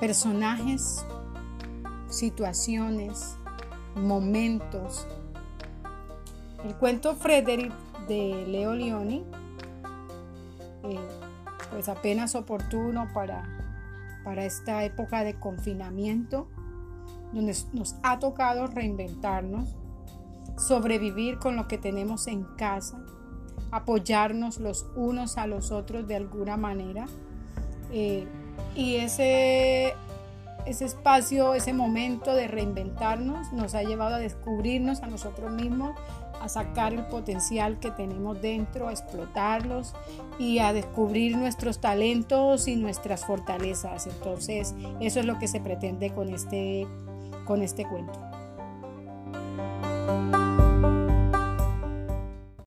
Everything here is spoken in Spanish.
personajes, situaciones, momentos. El cuento Frederick de Leo Leoni, eh, pues apenas oportuno para, para esta época de confinamiento, donde nos ha tocado reinventarnos, sobrevivir con lo que tenemos en casa, apoyarnos los unos a los otros de alguna manera. Eh, y ese, ese espacio, ese momento de reinventarnos nos ha llevado a descubrirnos a nosotros mismos, a sacar el potencial que tenemos dentro, a explotarlos y a descubrir nuestros talentos y nuestras fortalezas. Entonces, eso es lo que se pretende con este, con este cuento.